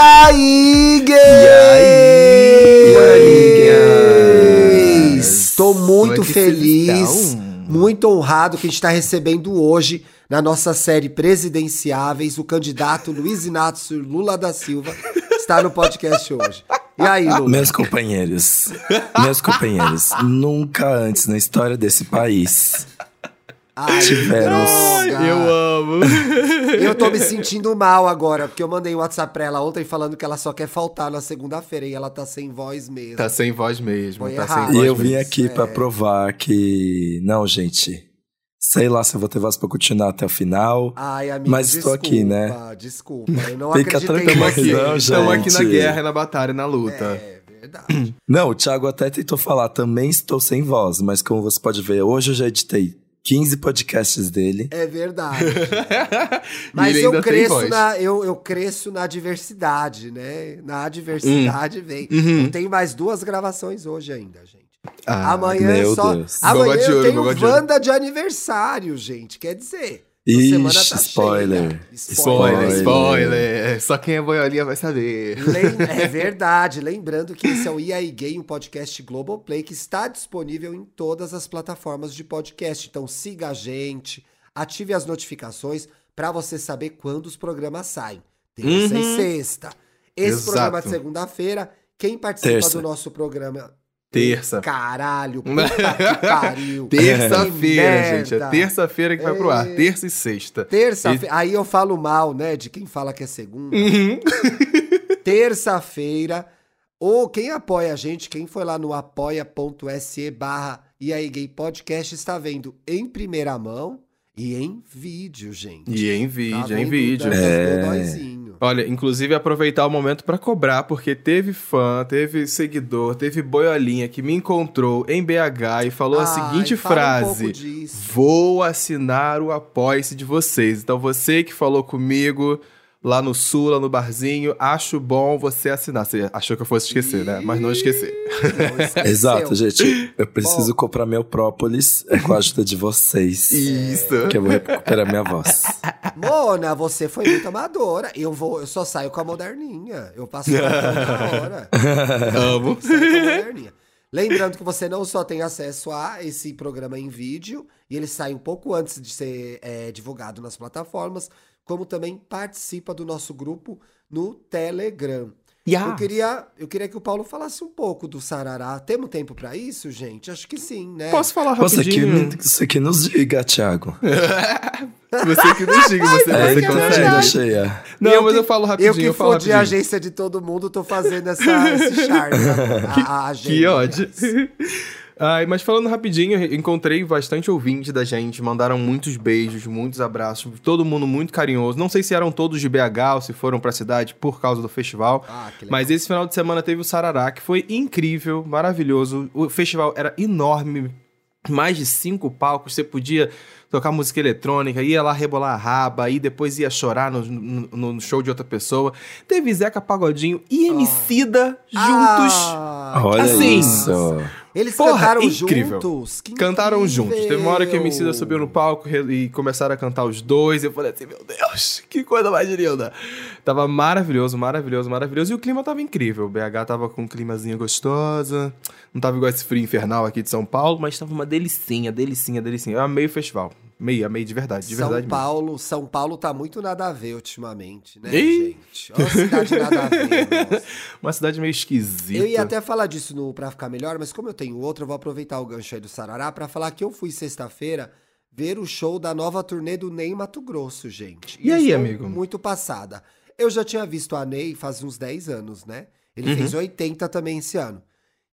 aí, gays? E aí, Estou muito é feliz, muito honrado que a gente está recebendo hoje, na nossa série Presidenciáveis, o candidato Luiz Inácio Lula da Silva está no podcast hoje. E aí, Lula? Meus companheiros, meus companheiros, nunca antes na história desse país Ai, droga. Eu amo. Eu tô me sentindo mal agora, porque eu mandei um WhatsApp pra ela ontem falando que ela só quer faltar na segunda-feira e ela tá sem voz mesmo. Tá sem voz mesmo. Foi tá errado. sem E voz eu vim mesmo. aqui pra é. provar que. Não, gente. Sei lá se eu vou ter voz pra continuar até o final. Ai, amigo, Mas estou desculpa, aqui, né? Desculpa, eu não acreditei tranquilo, em você. não, Estamos aqui na guerra, na batalha, na luta. É verdade. Não, o Thiago até tentou falar, também estou sem voz, mas como você pode ver, hoje eu já editei 15 podcasts dele. É verdade. Mas eu cresço, na, eu, eu cresço na diversidade, né? Na adversidade vem. Uhum. Eu tenho mais duas gravações hoje ainda, gente. Ah, Amanhã meu só. Deus. Amanhã eu tenho de. Wanda de aniversário, gente. Quer dizer. Semana Ixi, tá spoiler. Spoiler, Spoiler. spoiler. Só quem é boiolinha vai saber. Lem- É verdade. Lembrando que esse é o E aí Gay, um podcast Globoplay que está disponível em todas as plataformas de podcast. Então siga a gente, ative as notificações para você saber quando os programas saem. Terça Uhum. e sexta. Esse Exato. programa de segunda-feira, quem participa Terça. do nosso programa? Terça. Caralho, puta que pariu. Terça-feira, gente. É terça-feira que vai pro ar. Terça e sexta. Terça-feira. Aí eu falo mal, né, de quem fala que é segunda. Uhum. terça-feira. Ou quem apoia a gente, quem foi lá no apoia.se barra e aí gay podcast está vendo em primeira mão e em vídeo, gente. E em Tá vídeo, em vendo vídeo. É. Olha, inclusive aproveitar o momento pra cobrar, porque teve fã, teve seguidor, teve boiolinha que me encontrou em BH e falou a seguinte fala um frase: pouco disso. Vou assinar o apoia-se de vocês. Então você que falou comigo lá no sul, lá no barzinho, acho bom você assinar. Você achou que eu fosse esquecer, né? Mas não esqueci. Não. Exato, gente. Eu preciso Bom. comprar meu própolis é com a ajuda de vocês. Isso. Que eu vou recuperar minha voz. Mona, você foi muito amadora. Eu vou, eu só saio com a moderninha. Eu passo na hora. Amo. Saio com a moderninha. Lembrando que você não só tem acesso a esse programa em vídeo, e ele sai um pouco antes de ser é, divulgado nas plataformas, como também participa do nosso grupo no Telegram. Eu, queria, eu queria que o Paulo falasse um pouco do Sarará. Temos tempo pra isso, gente? Acho que sim, né? Posso falar Você que, rapidinho? você que nos diga, Thiago. Você que nos diga, você, É, você então, consegue. agenda cheia. Não, Eu mas que- eu falo Eu rapidinho, que eu falo fodi a rapidinho. agência de todo mundo, tô fazendo essa, esse charme. a, a agenda, Que ódio. Ai, mas falando rapidinho, encontrei bastante ouvinte da gente, mandaram muitos beijos, muitos abraços, todo mundo muito carinhoso. Não sei se eram todos de BH ou se foram pra cidade por causa do festival. Ah. Mas esse final de semana teve o Sarará, que foi incrível, maravilhoso. O festival era enorme, mais de cinco palcos, você podia tocar música eletrônica, ia lá rebolar a raba, e depois ia chorar no, no- no show de outra pessoa. Teve Zeca Pagodinho e Emicida juntos. Ah, Olha Assim, isso. Eles Porra, cantaram incrível. juntos? Que Cantaram juntos. Teve uma hora que a incrível. Emicida subiu no palco e começaram a cantar os dois. Eu falei assim, meu Deus, que coisa mais linda. Tava maravilhoso, maravilhoso, maravilhoso. E o clima tava incrível. O BH tava com um climazinho gostoso. Não tava igual esse frio infernal aqui de São Paulo, mas tava uma delicinha, delicinha, delicinha. Eu amei o festival. Amei, amei de verdade, de São verdade mesmo. Paulo, São Paulo tá muito nada a ver ultimamente, né, Ih! gente? Olha a cidade nada a ver, nossa. Uma cidade meio esquisita. Eu ia até falar disso no Pra Ficar Melhor, mas como eu tenho outro, eu vou aproveitar o gancho aí do Sarará pra falar que eu fui sexta-feira ver o show da nova turnê do Ney Mato Grosso, gente. E aí, estou amigo? Muito passada. Eu já tinha visto a Ney faz uns 10 anos, né? Ele Uhum. fez 80 também esse ano.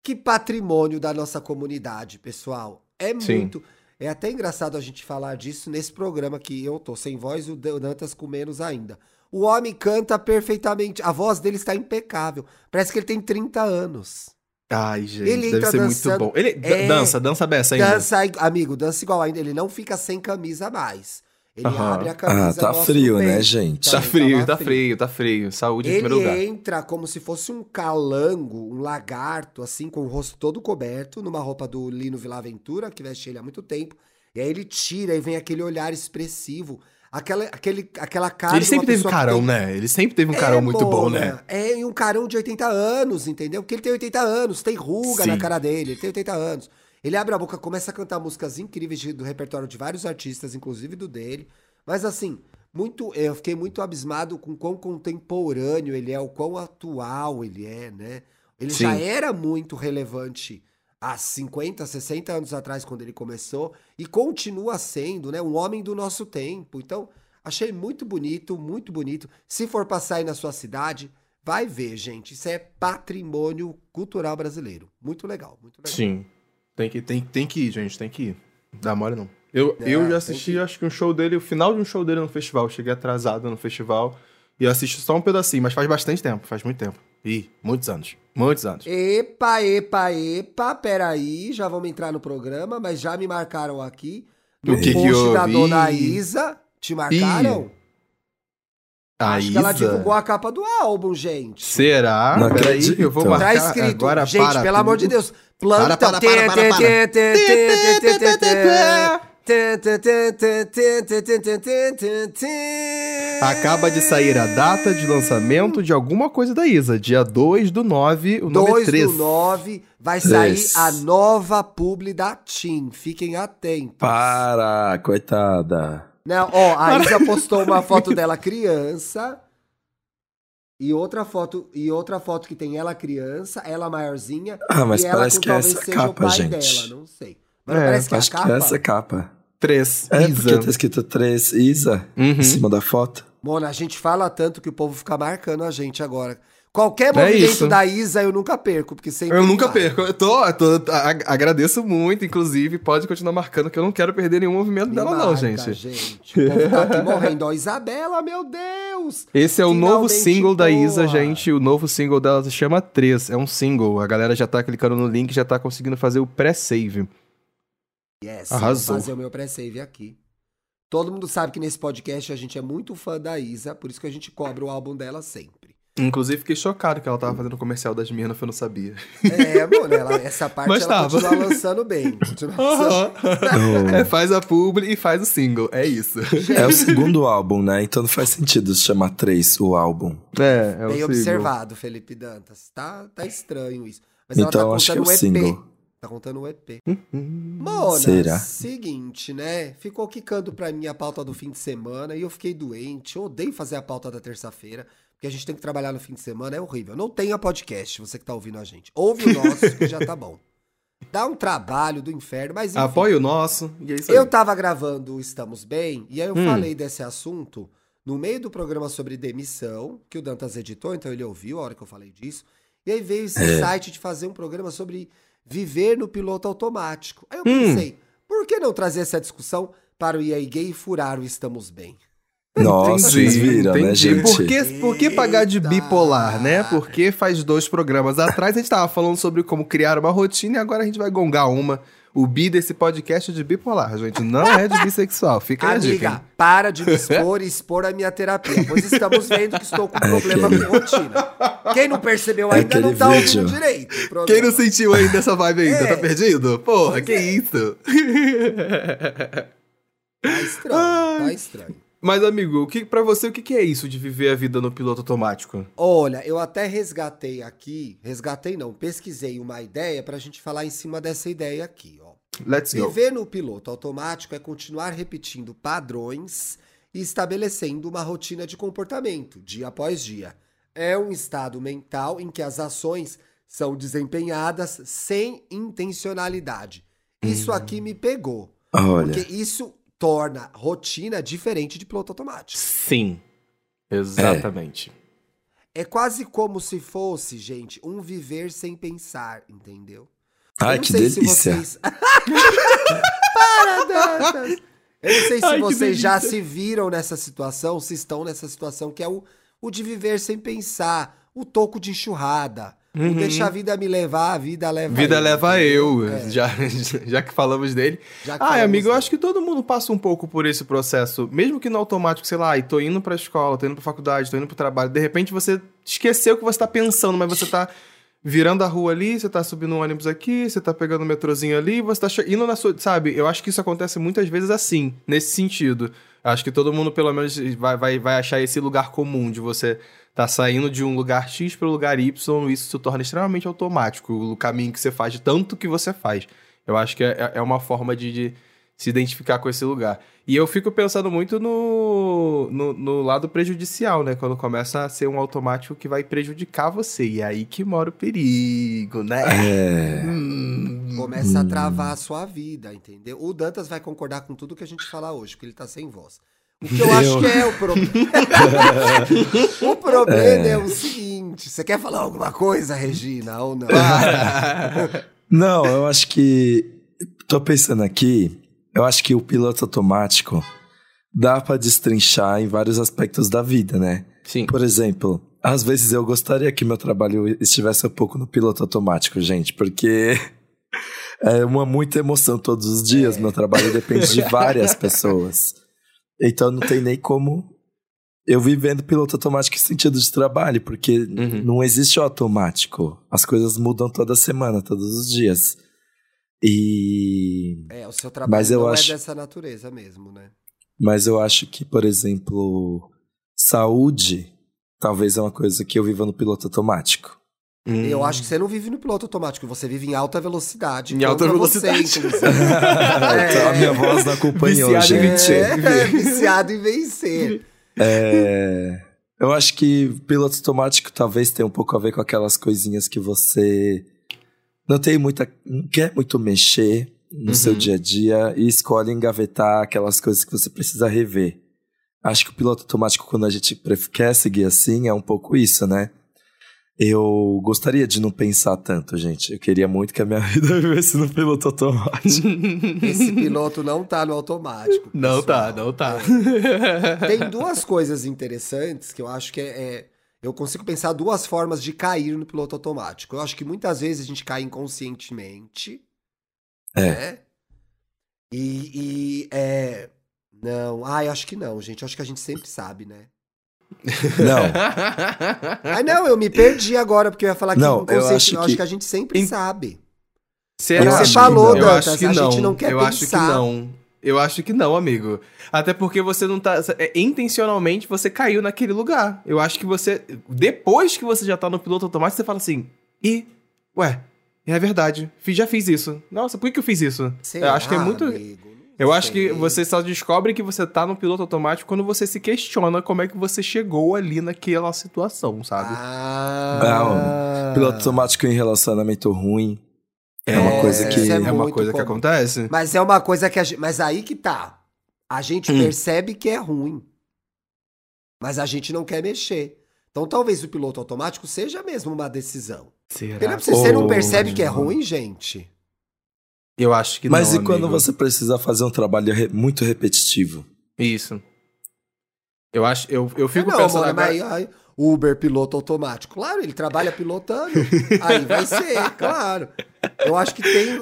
Que patrimônio da nossa comunidade, pessoal. É Sim. muito. É até engraçado a gente falar disso nesse programa que eu tô sem voz e o Dantas com menos ainda. O homem canta perfeitamente. A voz dele está impecável. Parece que ele tem 30 anos. Ai, gente, Ele deve entra ser dançando- muito bom. Ele É. dança, dança beça ainda. Dança, amigo, dança igual ainda. Ele não fica sem camisa mais. Ele Aham. abre a camisa. Ah, tá frio, né, peito. gente? Tá Também frio, tava tá frio, tá frio. Saúde em Ele primeiro lugar. entra como se fosse um calango, um lagarto, assim, com o rosto todo coberto, numa roupa do Lino Villaventura, que veste ele há muito tempo. E aí ele tira e vem aquele olhar expressivo. Aquela, aquele, aquela cara. Ele de sempre uma teve que carão, tem- né? Ele sempre teve um carão muito bom, né? É, e um carão de 80 anos, entendeu? Porque ele tem 80 anos, tem ruga Sim. na cara dele, ele tem 80 anos. Ele abre a boca, começa a cantar músicas incríveis de- do repertório de vários artistas, inclusive do dele. Mas assim, muito, eu fiquei muito abismado com quão contemporâneo ele é, o quão atual ele é, né? Ele Sim. já era muito relevante há 50, 60 anos atrás, quando ele começou, e continua sendo, né? Um homem do nosso tempo. Então, achei muito bonito, muito bonito. Se for passar aí na sua cidade, vai ver, gente. Isso é patrimônio cultural brasileiro. Muito legal, muito legal. Sim. Tem que, tem, tem que ir, gente, tem que ir. Dá mole não. Eu, É, eu já assisti, que acho que um show dele, o final de um show dele no festival. Cheguei atrasado no festival e assisti só um pedacinho, mas faz bastante tempo, faz muito tempo. Ih, muitos anos. Muitos anos. Epa, epa, epa, peraí, já vamos entrar no programa, mas já me marcaram aqui. No O que que post da houve? dona Ih. Isa. Te marcaram? A Acho que ela Isa? divulgou a capa do álbum, gente. Será? Não Peraí, eu vou Tá marcar Tá escrito, agora gente, para pelo amor de tudo. Deus. Planta. Para, para, para, para. Acaba de sair a data de lançamento de alguma coisa da Isa. Dia 2 do 9, o nome é 2 3. do 9 vai sair Três. a nova publi da TIM. Fiquem atentos. Para, coitada. Não, ó, a Isa postou uma foto dela criança. E outra foto, e outra foto que tem ela criança, ela maiorzinha. Ah, mas e parece que é essa seja capa, o pai gente. dela, não sei. Mas É, parece que é a Acho capa. que é essa capa. 3. É, Isa. porque tá escrito 3 Isa Uhum. em cima da foto. Mona, a gente fala tanto que o povo fica marcando a gente agora. Qualquer É movimento isso. da Isa eu nunca perco, porque sempre. Eu nunca vai. perco. Eu tô, eu tô- agradeço muito, inclusive. Pode continuar marcando, que eu não quero perder nenhum movimento Me dela, não, marca, gente. gente. O povo tá aqui morrendo. Ó, Isabela, meu Deus! Esse é o novo Finalmente single da Isa, gente. O novo single dela se chama 3. É um single. A galera já tá clicando no link, já tá conseguindo fazer o pré-save. Yes, Arrasou. vou fazer o meu pré-save aqui. Todo mundo sabe que nesse podcast a gente é muito fã da Isa, por isso que a gente cobra o álbum dela sempre. Inclusive, fiquei chocado que ela tava fazendo comercial das Mirna, eu não sabia. É, mano, ela- essa parte Mas ela tava. continua lançando bem. Continua lançando. É, faz a publi e faz o single. É isso. É o segundo álbum, né? Então não faz sentido se chamar 3 o álbum. É, é o Bem single. observado, Felipe Dantas. Tá, tá estranho isso. Mas ela Então tá acho que é contando o um EP. single. Tá contando um EP. Hum, Mona, Será? seguinte, né? Ficou quicando pra mim a pauta do fim de semana e eu fiquei doente. Eu odeio fazer a pauta da terça-feira, porque a gente tem que trabalhar no fim de semana, é horrível. Não tenha podcast, você que tá ouvindo a gente. Ouve o nosso, que já tá bom. Dá um trabalho do inferno, mas enfim. Apoia o nosso. E é isso aí. Eu tava gravando o Estamos Bem, e aí eu Hum. falei desse assunto no meio do programa sobre demissão, que o Dantas editou, então ele ouviu a hora que eu falei disso. E aí veio esse É. site de fazer um programa sobre viver no piloto automático. Aí eu Hum. pensei, por que não trazer essa discussão para o EA Gay e furar o Estamos Bem? Nossa, vocês viram, né, entendi. gente? Por que, por que pagar de bipolar, né? Porque faz dois programas atrás a gente tava falando sobre como criar uma rotina e agora a gente vai gongar uma. O bi desse podcast é de bipolar, gente. Não é de bissexual. Fica aí a dica. Amiga, para de me expor e expor a minha terapia, pois estamos vendo que estou com problema aquele- com rotina. Quem não percebeu É ainda não tá vídeo. ouvindo direito. o Quem não sentiu ainda essa vibe ainda? É. Tá perdido? Porra, que isso? Tá estranho, tá estranho. Mas, amigo, o que, pra você, o que, que é isso de viver a vida no piloto automático? Olha, eu até resgatei aqui, resgatei não, pesquisei uma ideia pra gente falar em cima dessa ideia aqui, ó. Let's go. Viver no piloto automático é continuar repetindo padrões e estabelecendo uma rotina de comportamento, dia após dia. É um estado mental em que as ações são desempenhadas sem intencionalidade. Isso aqui me pegou, Olha, porque isso torna rotina diferente de piloto automático. Sim. Exatamente. É quase como se fosse, gente, um viver sem pensar, entendeu? ai Eu não que sei se delícia. vocês- Para, Dantas! Eu não sei se Ai, vocês já se viram nessa situação, se estão nessa situação, que é o, o de viver sem pensar, o toco de enxurrada, o deixa a vida me levar, a vida leva Uhum. Vida eu, leva eu, É, já, já que falamos dele. que Ah, falamos amigo, eu dele. acho que todo mundo passa um pouco por esse processo, mesmo que no automático, sei lá, e tô indo pra escola, tô indo pra faculdade, tô indo pro trabalho, de repente você esqueceu o que você tá pensando, mas você tá virando a rua ali, você tá subindo um ônibus aqui, você tá pegando um metrozinho ali, você tá indo na sua. Sabe? Eu acho que isso acontece muitas vezes assim, nesse sentido. Acho que todo mundo, pelo menos, vai, vai, vai achar esse lugar comum de você tá saindo de um lugar X para o lugar Y, isso se torna extremamente automático, o caminho que você faz, de tanto que você faz. Eu acho que é, é uma forma de, de se identificar com esse lugar. E eu fico pensando muito no, no, no lado prejudicial, né? Quando começa a ser um automático que vai prejudicar você. E é aí que mora o perigo, né? É. Hum. Começa a travar a sua vida, entendeu? O Dantas vai concordar com tudo que a gente falar hoje, porque ele tá sem voz. O que eu, acho que é o problema. o problema é. o seguinte: você quer falar alguma coisa, Regina, ou não? Não, eu acho que. Tô pensando aqui, eu acho que o piloto automático dá pra destrinchar em vários aspectos da vida, né? Sim. Por exemplo, às vezes eu gostaria que meu trabalho estivesse um pouco no piloto automático, gente, porque é uma muita emoção todos os dias. Meu trabalho depende de várias pessoas. Então não tem nem como eu vivendo piloto automático em sentido de trabalho, porque Uhum. não existe o automático. As coisas mudam toda semana, todos os dias. E É, o seu trabalho Mas eu não acho- é dessa natureza mesmo, né? mas eu acho que, por exemplo, saúde talvez é uma coisa que eu viva no piloto automático. Hum. Eu acho que você não vive no piloto automático, você vive em alta velocidade. Em alta contra você, velocidade. inclusive. Então, a minha voz não acompanhou, Viciado em gente. É, viciado em vencer. É, eu acho que piloto automático talvez tenha um pouco a ver com aquelas coisinhas que você não tem muita, não quer muito mexer no Uhum. seu dia a dia e escolhe engavetar aquelas coisas que você precisa rever. Acho que o piloto automático, quando a gente quer seguir assim, é um pouco isso, né? Eu gostaria de não pensar tanto, gente. Eu queria muito que a minha vida vivesse no piloto automático. Esse piloto não tá no automático. Não pessoal. tá, não tá. Tem duas coisas interessantes que eu acho que é, é- Eu consigo pensar duas formas de cair no piloto automático. Eu acho que muitas vezes a gente cai inconscientemente. É. Né? E, e é. Não, ah, eu acho que não, gente. Eu acho que a gente sempre sabe, né? Não, Ah, não, eu me perdi agora, porque eu ia falar que Não, eu acho Eu acho que- que a gente sempre In- sabe. Será? Eu você que falou, não. Eu Dantas, que a não. gente não quer eu acho que pensar. não. Eu acho que não, amigo. Até porque você não tá. é, intencionalmente você caiu naquele lugar. Eu acho que você. Depois que você já tá no piloto automático, você fala assim. E. Ué, é verdade. fiz- Já fiz isso. Nossa, por que, que eu fiz isso? eu acho que é muito. amigo? Não Eu acho que você só descobre que você tá no piloto automático quando você se questiona como é que você chegou ali naquela situação, sabe? Ah, piloto automático em relacionamento ruim é, uma É, coisa que. isso é uma coisa que comum. acontece. Mas é uma coisa que a gente. Mas aí que tá. A gente Hum. percebe que é ruim. Mas a gente não quer mexer. Então talvez o piloto automático seja mesmo uma decisão. Será? É você, você não percebe que é ruim, gente. Eu acho que Mas não. e quando amigo. você precisa fazer um trabalho re- muito repetitivo? Isso. Eu acho, eu, eu É fico não, pensando amor, agora... mas Uber piloto automático. Claro, ele trabalha pilotando. aí vai ser, claro. Eu acho que tem,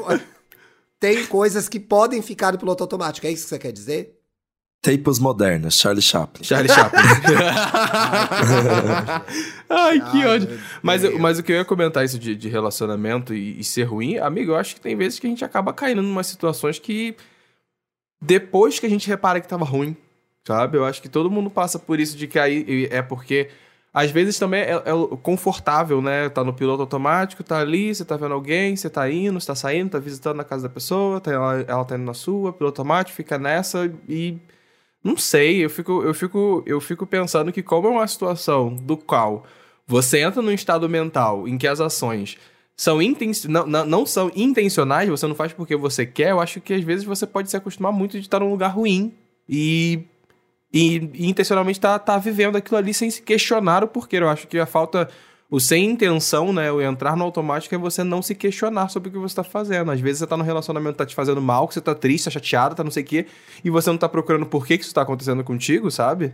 tem coisas que podem ficar no piloto automático. É isso que você quer dizer? Tempos modernos, Charlie Chaplin. Charlie Chaplin. Ai, que Ai, ódio. Mas, mas o que eu ia comentar isso de, de relacionamento e, e ser ruim, amigo, eu acho que tem vezes que a gente acaba caindo em umas situações que depois que a gente repara que tava ruim, sabe? Eu acho que todo mundo passa por isso de cair, e é porque às vezes também é, é confortável, né? Tá no piloto automático, tá ali, você tá vendo alguém, você tá indo, você tá saindo, tá visitando na casa da pessoa, tá, ela, ela tá indo na sua, piloto automático, fica nessa e não sei, eu fico, eu fico, eu fico pensando que como é uma situação do qual você entra num estado mental em que as ações são inten não, não, não são intencionais, você não faz porque você quer, eu acho que às vezes você pode se acostumar muito de estar num lugar ruim e, e, e intencionalmente tá, tá vivendo aquilo ali sem se questionar o porquê. Eu acho que a falta, o sem intenção, né, o entrar no automático é você não se questionar sobre o que você tá fazendo. Às vezes você tá num relacionamento que tá te fazendo mal, que você tá triste, tá chateado, tá não sei o quê, e você não tá procurando por que que isso tá acontecendo contigo, sabe?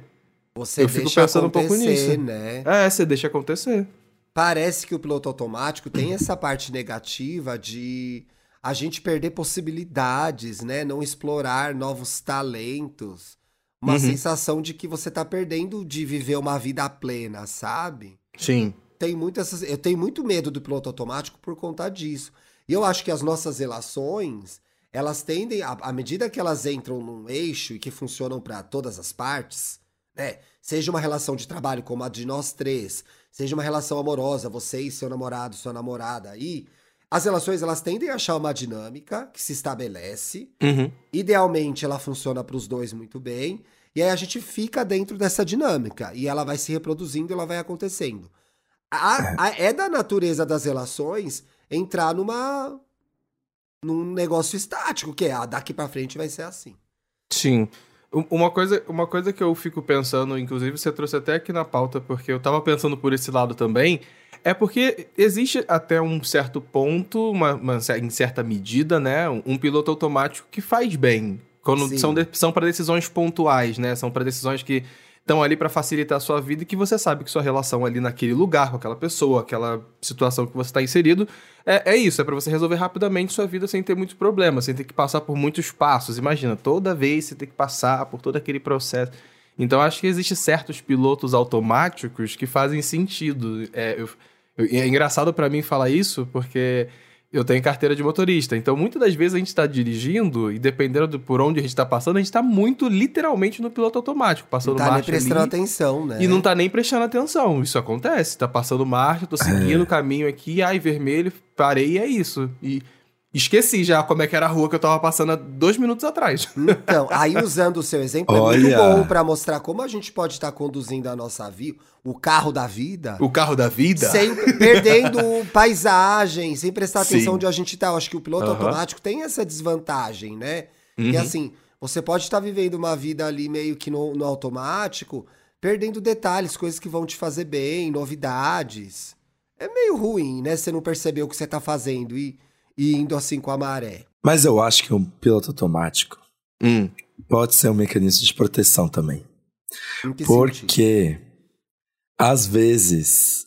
Você Eu fico deixa pensando um pouco acontecer, nisso. né? É, você deixa acontecer. Parece que o piloto automático tem essa parte negativa de a gente perder possibilidades, né? Não explorar novos talentos. Uma Uhum. sensação de que você tá perdendo de viver uma vida plena, sabe? Sim. tenho muito essas, eu tenho muito medo do piloto automático por conta disso. E eu acho que as nossas relações, elas tendem, à, à medida que elas entram num eixo e que funcionam para todas as partes, né? Seja uma relação de trabalho como a de nós três, seja uma relação amorosa, você e seu namorado, sua namorada aí, as relações elas tendem a achar uma dinâmica que se estabelece. Uhum. Idealmente ela funciona para os dois muito bem. E aí a gente fica dentro dessa dinâmica. E ela vai se reproduzindo, ela vai acontecendo. A- a- é da natureza das relações entrar numa. num negócio estático, que é ah, daqui pra frente vai ser assim. Sim. Uma coisa, uma coisa que eu fico pensando, inclusive você trouxe até aqui na pauta, porque eu tava pensando por esse lado também, é porque existe até um certo ponto, uma, uma em certa medida, né, um, um piloto automático que faz bem. Quando Sim. são, de- são para decisões pontuais, né? São para decisões que estão ali para facilitar a sua vida e que você sabe que sua relação ali naquele lugar, com aquela pessoa, aquela situação que você está inserido, é, é isso, é para você resolver rapidamente sua vida sem ter muitos problemas, sem ter que passar por muitos passos. Imagina, toda vez você tem que passar por todo aquele processo. Então, acho que existem certos pilotos automáticos que fazem sentido. É, eu- é engraçado para mim falar isso, porque eu tenho carteira de motorista. Então, muitas das vezes a gente está dirigindo e dependendo do por onde a gente está passando, a gente está muito literalmente no piloto automático, passando Não tá nem marcha prestando ali. atenção, né? E não tá nem prestando atenção. Isso acontece. Tá passando marcha, tô seguindo o caminho aqui, ai, vermelho, parei e é isso. E esqueci já como é que era a rua que eu tava passando há dois minutos atrás. Então, aí usando o seu exemplo, é Olha. muito bom pra mostrar como a gente pode estar conduzindo a nossa vida, o carro da vida, O carro da vida. sem perdendo paisagem, sem prestar atenção Sim. onde a gente tá. Eu acho que o piloto Aham. automático tem essa desvantagem, né? E Uhum. assim, você pode estar vivendo uma vida ali meio que no, no automático, perdendo detalhes, coisas que vão te fazer bem, novidades. É meio ruim, né? Você não perceber o que você tá fazendo e, e indo assim com a maré. Mas eu acho que um piloto automático Hum. pode ser um mecanismo de proteção também. Em que sentido? Porque, às vezes,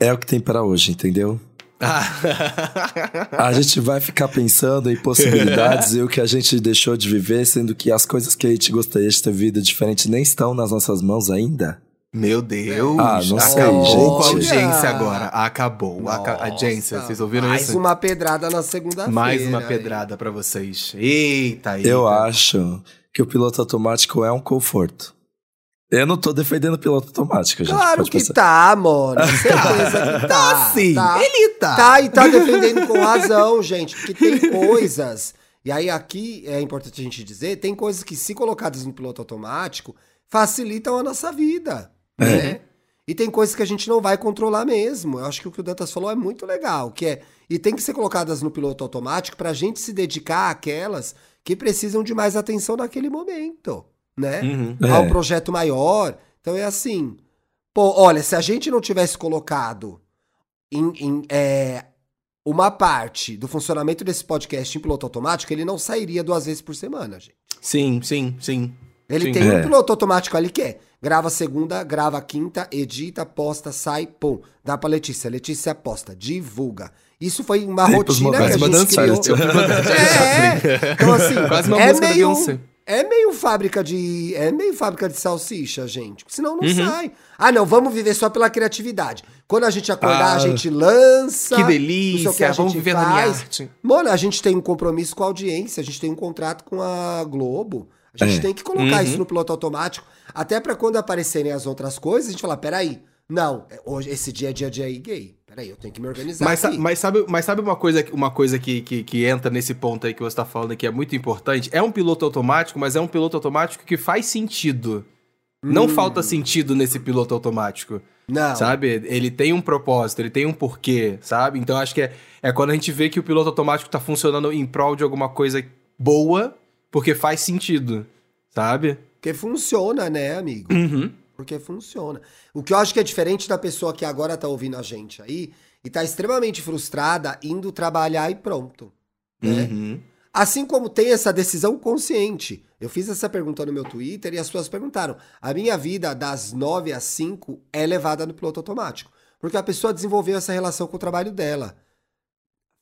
é o que tem para hoje, entendeu? A gente vai ficar pensando em possibilidades e o que a gente deixou de viver, sendo que as coisas que a gente gostaria de ter vivido diferente nem estão nas nossas mãos ainda. Meu Deus. Ah, não sei, Acabou com a gente. audiência agora. Acabou. Aca- Nossa, audiência, vocês ouviram mais isso? uma pedrada na segunda-feira. Mais uma pedrada pra vocês. Eita, eita. Eu acho que o piloto automático é um conforto. Eu não tô defendendo o piloto automático, gente. Claro que pensar. tá, mano. Certeza que tá. Tá sim. Tá, Ele tá. tá e tá defendendo com razão, gente. Porque tem coisas. E aí, aqui é importante a gente dizer: tem coisas que, se colocadas no piloto automático, facilitam a nossa vida. Né? E tem coisas que a gente não vai controlar mesmo. Eu acho que o que o Dantas falou é muito legal, que é. E tem que ser colocadas no piloto automático pra gente se dedicar àquelas que precisam de mais atenção naquele momento. Né? Uhum. É. a um projeto maior. Então é assim. Pô, olha, se a gente não tivesse colocado em, em, é, uma parte do funcionamento desse podcast em piloto automático, ele não sairia duas vezes por semana, gente. Sim, sim, sim. Ele Sim. tem um É. piloto automático ali que é grava segunda, grava quinta, edita, posta, sai, pum. Dá pra Letícia. Letícia posta, divulga. Isso foi uma pros rotina que a gente criou. dançante. É, então assim, Quase uma é meio, é meio fábrica de, é meio fábrica de salsicha, gente. Senão Uhum. não sai. Ah, não, vamos viver só pela criatividade. Quando a gente acordar, Ah, a gente lança. Que delícia, que a vamos gente viver na minha faz. arte. Mano, a gente tem um compromisso com a audiência, a gente tem um contrato com a Globo. A gente É. tem que colocar Uhum. isso no piloto automático, até pra quando aparecerem as outras coisas, a gente falar, peraí, não, é- hoje, esse dia é dia de aí gay. Peraí, eu tenho que me organizar Mas, sa- mas sabe, mas sabe uma coisa, uma coisa que, que, que entra nesse ponto aí que você tá falando que é muito importante? É um piloto automático, mas é um piloto automático que faz sentido. Não Hum. falta sentido nesse piloto automático. Não. Sabe? Ele tem um propósito, ele tem um porquê, sabe? Então acho que é, é quando a gente vê que o piloto automático tá funcionando em prol de alguma coisa boa, porque faz sentido, sabe? Porque funciona, né, amigo? Uhum. Porque funciona. O que eu acho que é diferente da pessoa que agora tá ouvindo a gente aí e tá extremamente frustrada indo trabalhar e pronto. Né? Uhum. Assim como tem essa decisão consciente. Eu fiz essa pergunta no meu Twitter e as pessoas perguntaram: a minha vida das 9 às 5 é levada no piloto automático. Porque a pessoa desenvolveu essa relação com o trabalho dela.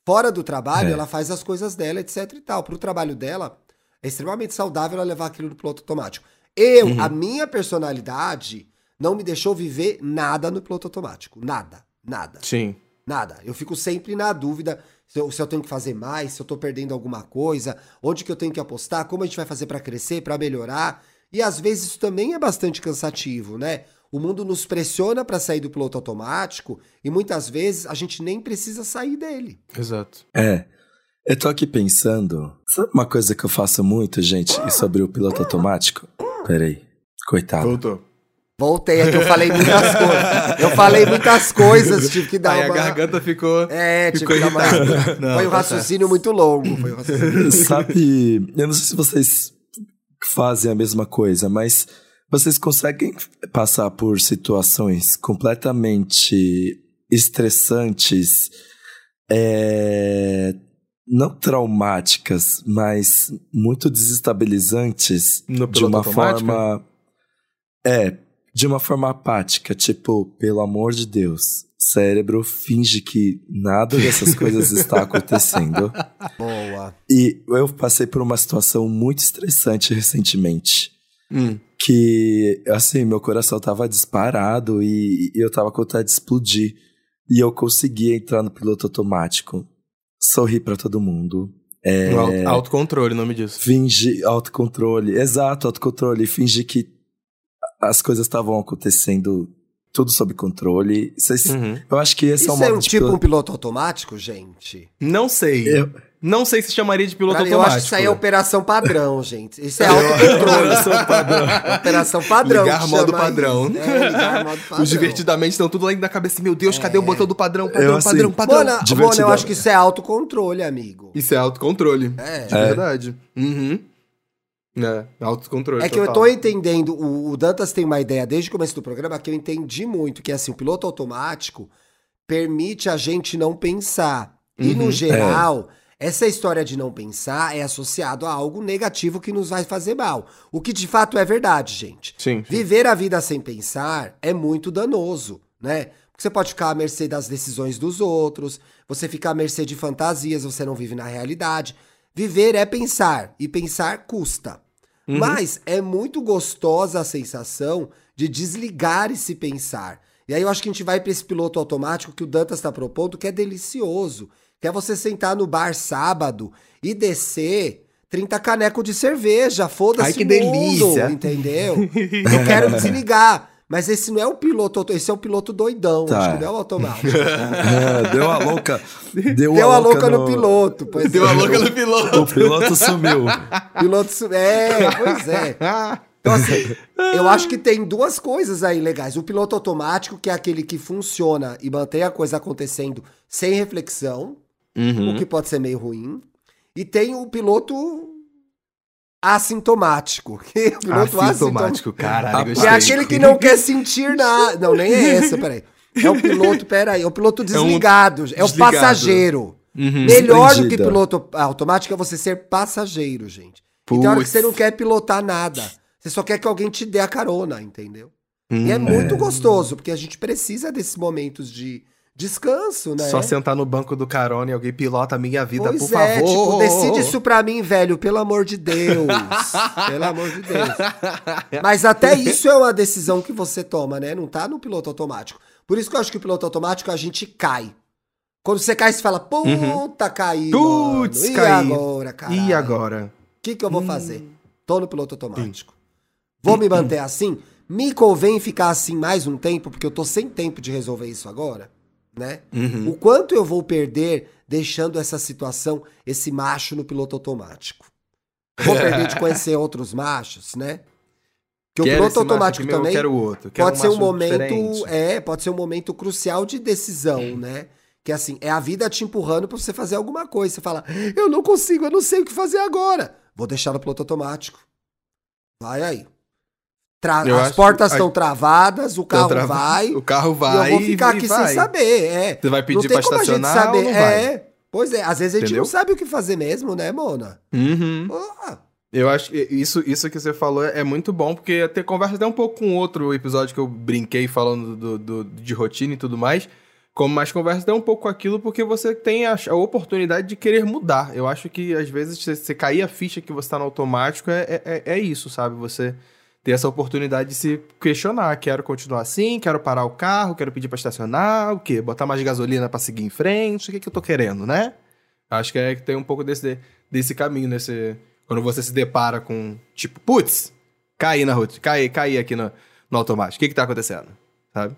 Fora do trabalho, É. ela faz as coisas dela, etc e tal. Pro trabalho dela, é extremamente saudável ela levar aquilo no piloto automático. Eu, Uhum. a minha personalidade, não me deixou viver nada no piloto automático. Nada, nada. Sim. Nada. Eu fico sempre na dúvida se eu, se eu tenho que fazer mais, se eu tô perdendo alguma coisa, onde que eu tenho que apostar, como a gente vai fazer para crescer, para melhorar. E às vezes isso também é bastante cansativo, né? O mundo nos pressiona para sair do piloto automático e muitas vezes a gente nem precisa sair dele. Exato. É. Eu tô aqui pensando. Sabe uma coisa que eu faço muito, gente, e sobre o piloto automático? Peraí. Coitado. Voltou. Voltei aqui, eu falei muitas coisas. Eu falei muitas coisas, tive que dar Aí uma. a garganta ficou. É, tive ficou que dar uma. Não, foi um tá raciocínio muito longo. Foi um raciocínio. Sabe, eu não sei se vocês fazem a mesma coisa, mas vocês conseguem passar por situações completamente estressantes, é, não traumáticas, mas muito desestabilizantes No de uma forma. É, de uma forma apática, tipo, pelo amor de Deus, cérebro finge que nada dessas coisas está acontecendo. Boa. E eu passei por uma situação muito estressante recentemente. Hum. Que, assim, meu coração tava disparado e, e eu tava com vontade de explodir. E eu consegui entrar no piloto automático. Sorri pra todo mundo. É, auto- autocontrole, o nome disso. Fingi autocontrole. Exato, autocontrole. Fingi que as coisas estavam acontecendo tudo sob controle. Vocês- Uhum. Eu acho que esse Isso é o é modo um de tipo piloto- um piloto automático, gente? Não sei. Eu- Não sei se chamaria de piloto Pra mim, eu automático. acho que isso aí é operação padrão, gente. Isso é autocontrole. operação padrão. Ligar que modo chama padrão. isso. É, ligar modo padrão. Os divertidamente estão tudo lá na cabeça. Meu Deus, cadê o botão do padrão? Padrão, Eu, assim, padrão, padrão. Mona, Mona, eu acho que isso é autocontrole, amigo. Isso é autocontrole. É. De verdade. Uhum. É, autocontrole. É que eu tô entendendo, o, o Dantas tem uma ideia desde o começo do programa que eu entendi muito, que é assim, o piloto automático permite a gente não pensar. E Uhum, no geral, essa história de não pensar é associado a algo negativo que nos vai fazer mal. O que de fato é verdade, gente. Sim. sim. Viver a vida sem pensar é muito danoso, né? Porque você pode ficar à mercê das decisões dos outros, você fica à mercê de fantasias, você não vive na realidade. Viver é pensar, e pensar custa. Mas é muito gostosa a sensação de desligar esse pensar. E aí eu acho que a gente vai para esse piloto automático que o Dantas está propondo, que é delicioso. Que é você sentar no bar sábado e descer 30 canecos de cerveja. Foda-se Ai, que o delícia. mundo, entendeu? Eu quero desligar. Mas esse não é o piloto, esse é o piloto doidão, Tá. acho que não é o automático. É, deu a louca. Deu, Deu a louca no, piloto, pois Deu é. a louca no piloto. O piloto sumiu. Piloto su- É, pois é. Então, assim, eu acho que tem duas coisas aí legais. O piloto automático, que é aquele que funciona e mantém a coisa acontecendo sem reflexão, Uhum. o que pode ser meio ruim. E tem o piloto assintomático. Que é o piloto assintomático. Gostei. é aquele que não quer sentir nada. Não, nem é esse, peraí. É o piloto, peraí, é o piloto desligado. É, o desligado. passageiro. Uhum. Melhor do que piloto automático é você ser passageiro, gente. E tem hora que você não quer pilotar nada. Você só quer que alguém te dê a carona, entendeu? Hum. E é muito gostoso, porque a gente precisa desses momentos de descanso, né? Só sentar no banco do carona e alguém pilota a minha vida, Pois por é, favor. tipo, decide isso pra mim, velho, pelo amor de Deus. pelo amor de Deus. Mas até isso é uma decisão que você toma, né? Não tá no piloto automático. Por isso que eu acho que o piloto automático a gente cai. Quando você cai, você fala, puta, caí, Uhum. Putz, mano. E caí. agora, cara? E agora? O que, que eu vou fazer? Tô no piloto automático. Vou me manter assim? Me convém ficar assim mais um tempo, porque eu tô sem tempo de resolver isso agora, né? Uhum. O quanto eu vou perder deixando essa situação, esse macho no piloto automático? Vou perder de conhecer outros machos, né? Que o piloto automático também quero outro. quero pode ser um momento, diferente. é, pode ser um momento crucial de decisão, né? Que assim, é a vida te empurrando pra você fazer alguma coisa. Você fala, eu não consigo, eu não sei o que fazer agora. Vou deixar no piloto automático. Vai aí. Tra- Eu As portas estão travadas, o carro travado. vai. O carro e vai. eu vou ficar e aqui vai. sem saber. É. Você vai pedir tem pra como a gente estacionar saber. ou não vai? É. Pois é, às vezes a gente Entendeu? não sabe o que fazer mesmo, né, Mona? Uhum. Porra. Eu acho que isso, isso que você falou é muito bom, porque até conversa até um pouco com outro episódio que eu brinquei falando do, do- de rotina e tudo mais. Como mais conversa até um pouco com aquilo, porque você tem a, a oportunidade de querer mudar. Eu acho que às vezes você, você cair a ficha que você tá no automático é, é, é- é isso, sabe? Você ter essa oportunidade de se questionar. Quero continuar assim, quero parar o carro, quero pedir pra estacionar, o quê? Botar mais gasolina pra seguir em frente, o que, que eu tô querendo, né? Acho que é que tem um pouco desse, desse caminho, nesse. Quando você se depara com, tipo, putz, caí na rotina, caí, caí aqui no, no automático. O que que tá acontecendo? Sabe?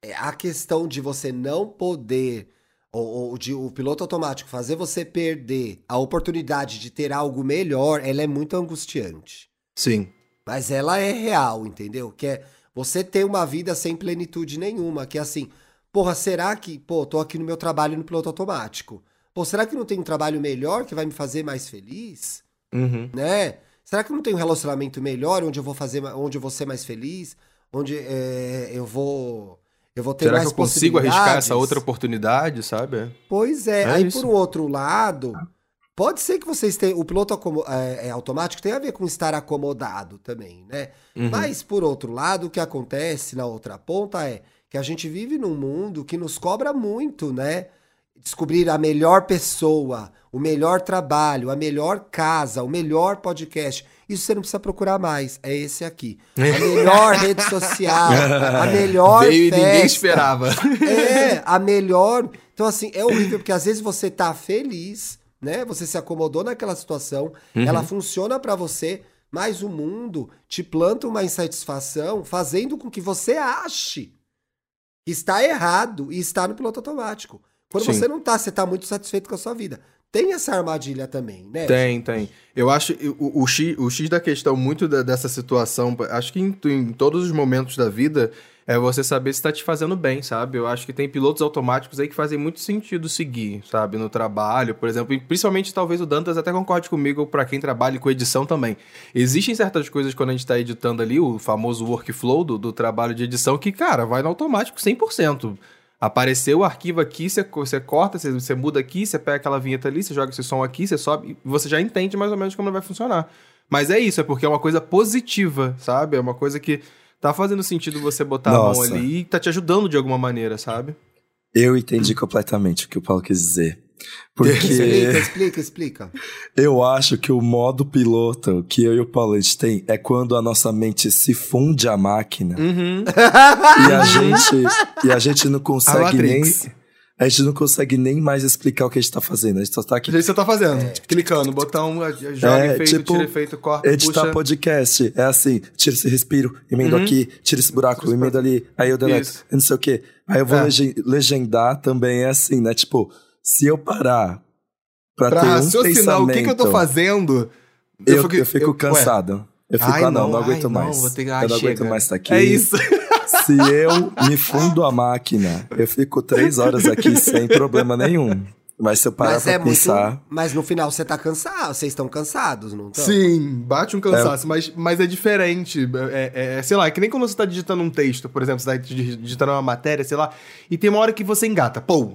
É a questão de você não poder, ou, ou de o piloto automático fazer você perder a oportunidade de ter algo melhor, ela é muito angustiante. Sim. Mas ela é real, entendeu? Que é você ter uma vida sem plenitude nenhuma. Que é assim, porra, será que, pô, tô aqui no meu trabalho no piloto automático. Pô, será que não tem um trabalho melhor que vai me fazer mais feliz? Uhum. Né? Será que não tem um relacionamento melhor onde eu vou fazer, onde eu vou ser mais feliz? Onde é, eu vou. Eu vou ter Será que mais eu consigo arriscar essa outra oportunidade, sabe? Pois é, É aí isso. por um outro lado, pode ser que vocês tenham. O piloto é, é, automático tem a ver com estar acomodado também, né? Uhum. Mas por outro lado, o que acontece na outra ponta é que a gente vive num mundo que nos cobra muito, né? Descobrir a melhor pessoa, o melhor trabalho, a melhor casa, o melhor podcast. Isso você não precisa procurar mais. É esse aqui. A melhor rede social, a melhor Veio e festa. ninguém esperava. É, a melhor. Então, assim, é horrível, porque às vezes você tá feliz, né? Você se acomodou naquela situação, ela funciona pra você, mas o mundo te planta uma insatisfação, fazendo com que você ache que está errado e está no piloto automático. Quando Sim. você não tá, você tá muito satisfeito com a sua vida. Tem essa armadilha também, né? Tem, tem. Eu acho o, o, X, o X da questão muito da- dessa situação, acho que em, em todos os momentos da vida, é você saber se tá te fazendo bem, sabe? Eu acho que tem pilotos automáticos aí que fazem muito sentido seguir, sabe? No trabalho, por exemplo, e principalmente talvez o Dantas até concorde comigo pra quem trabalha com edição também. Existem certas coisas quando a gente tá editando ali, o famoso workflow do, do trabalho de edição, que, cara, vai no automático 100%. Apareceu o arquivo aqui, você, você corta, você, você muda aqui, você pega aquela vinheta ali, você joga esse som aqui, você sobe, você já entende mais ou menos como vai funcionar. Mas é isso, é porque é uma coisa positiva, sabe? É uma coisa que tá fazendo sentido você botar a mão Nossa. ali e tá te ajudando de alguma maneira, sabe? Eu entendi completamente o que o Paulo quis dizer. Porque Explica, explica, explica. eu acho que o modo piloto que eu e o Paulo a gente tem é quando a nossa mente se funde à máquina Uhum. e a gente e a gente não A consegue nem. A gente não consegue nem mais explicar o que a gente tá fazendo. A gente só tá O aqui que você tá fazendo? Clicando, botão, joga É, efeito, tipo, tira efeito, corta, editar puxa. podcast. É assim, tira esse respiro, emendo Uhum. aqui, tira esse buraco, emendo ali, aí eu deleto, eu não sei o quê. Aí eu vou É. legen- legendar também é assim, né? Tipo, se eu parar pra, Pra ter um raciocinar o que, que eu tô pensamento, fazendo. Eu, eu fico, ué, cansado. Eu fico, Ai, ah, não, não, não ai, aguento não, mais. vou ter que- eu ai, não aguento chega. mais estar aqui. É isso. Se eu me fundo a máquina, eu fico três horas aqui sem problema nenhum. Mas se eu parar Mas pra é pensar. muito. Mas no final você tá cansado, vocês estão cansados, não estão? Sim, bate um cansaço, mas, mas é diferente. É, é- é, sei lá, é que nem quando você tá digitando um texto, por exemplo, você tá dig- digitando uma matéria, sei lá, e tem uma hora que você engata, pô.